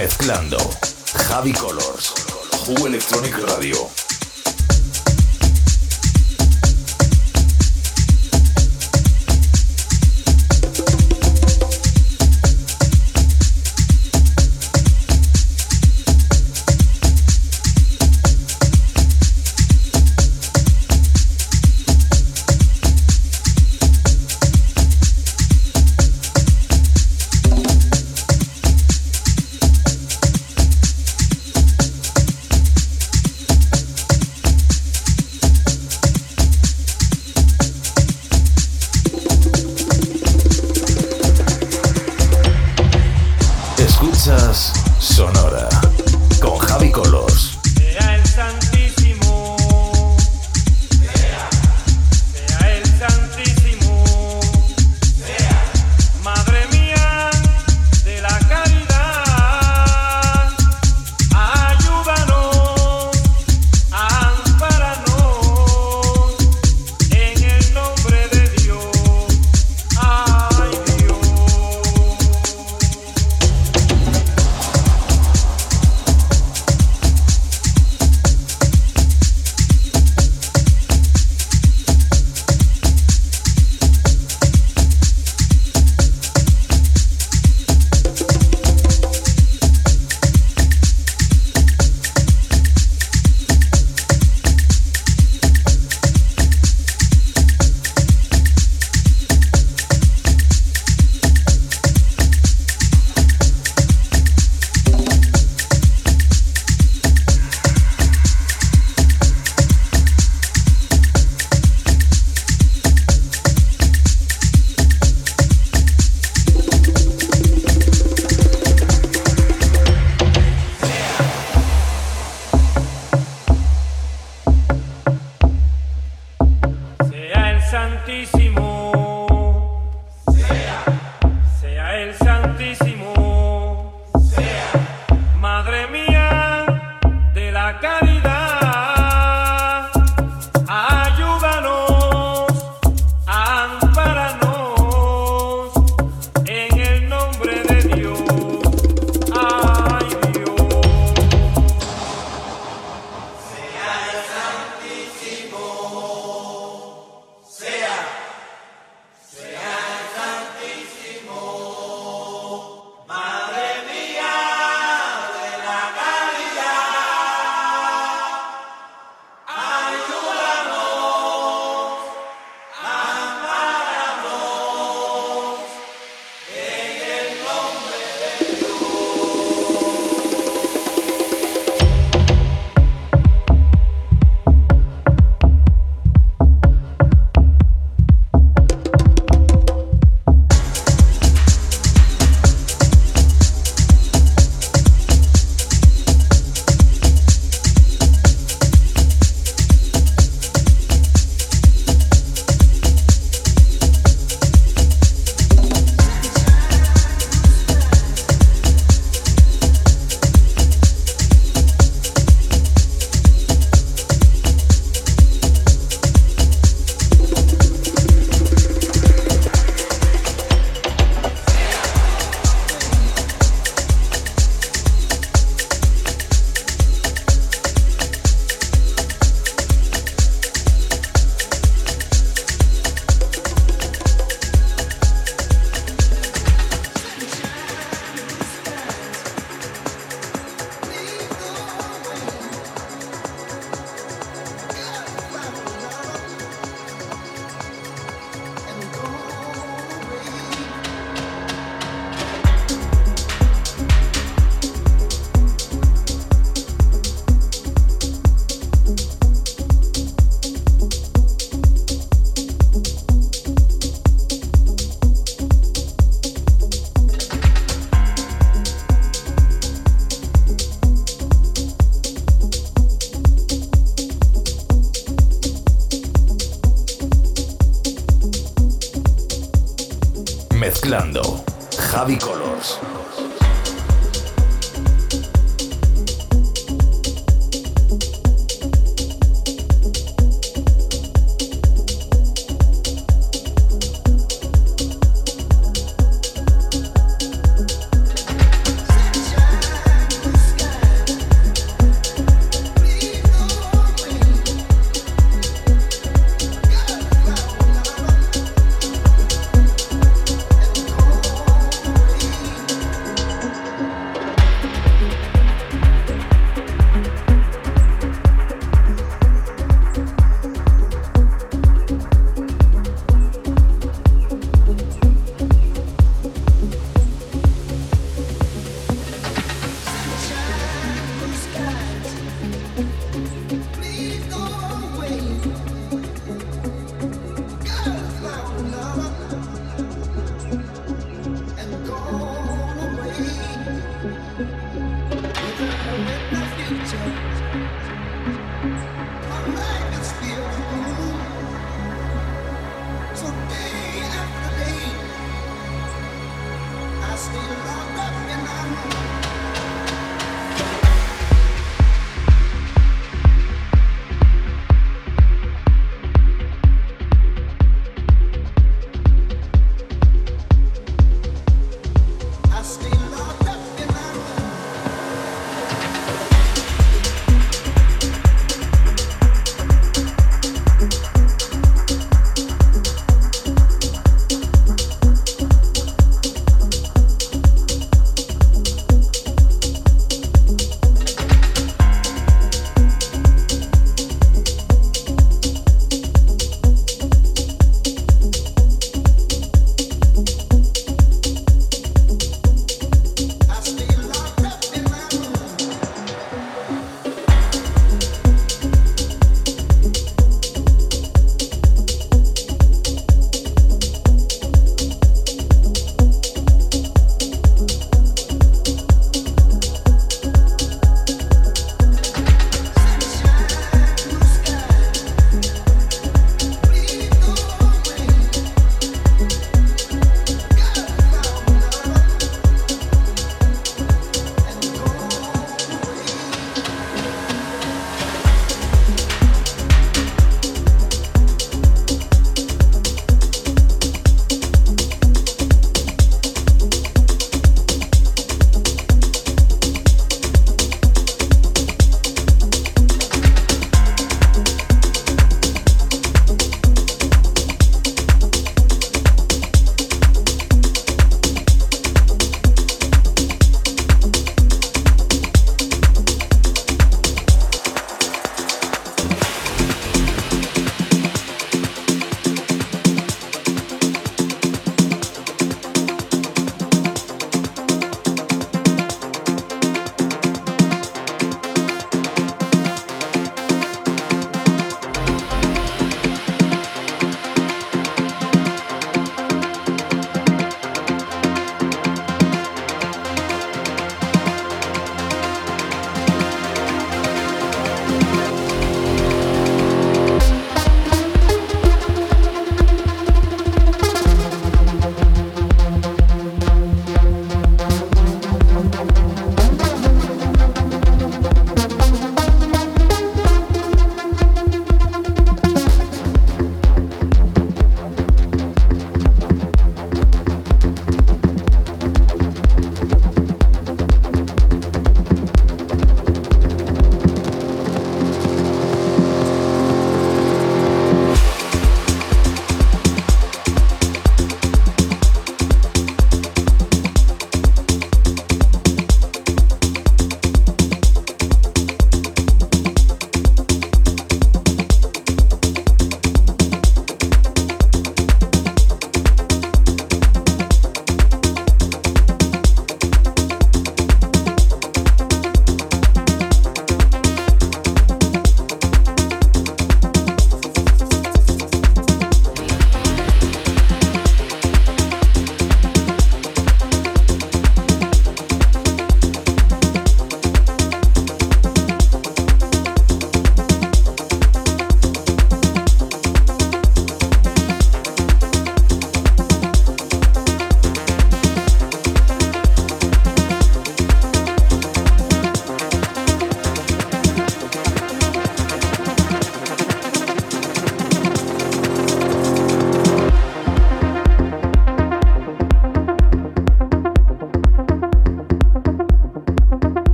Mezclando. Javi Colors. Jugo Electronic Radio.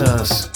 us.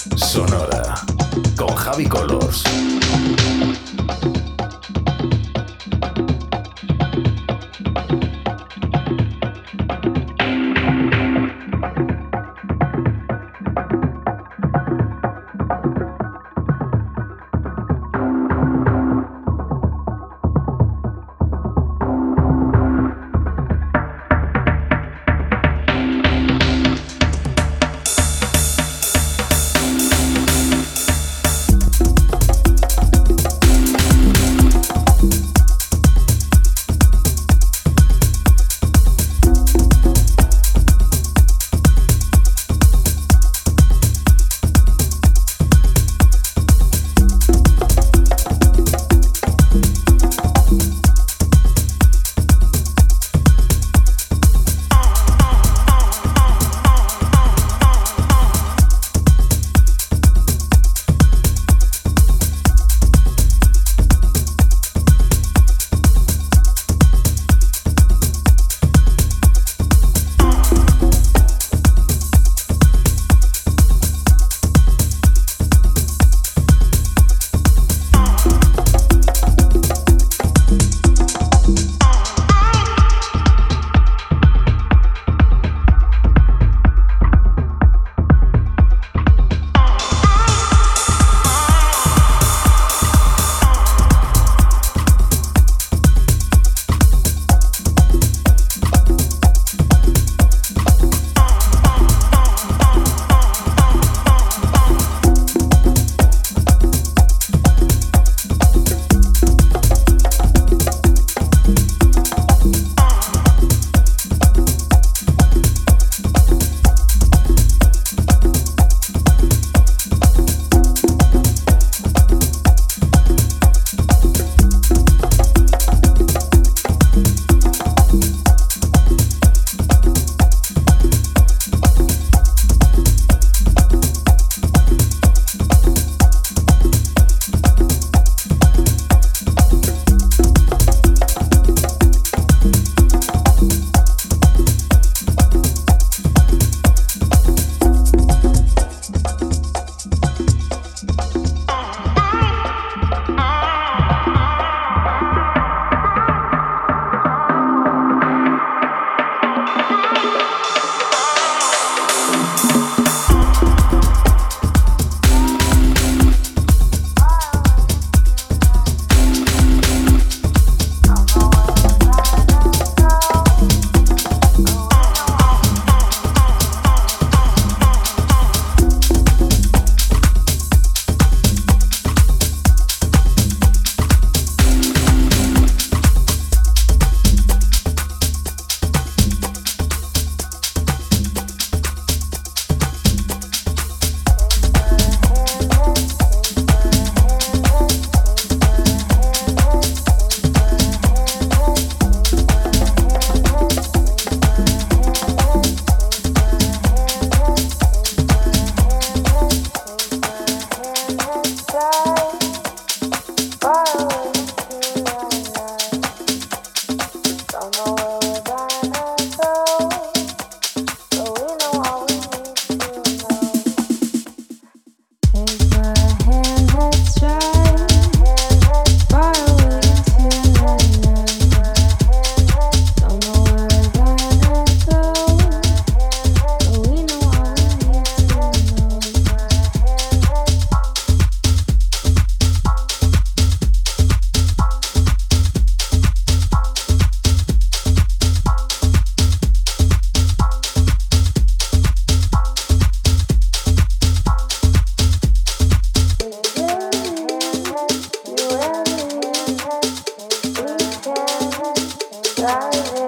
desire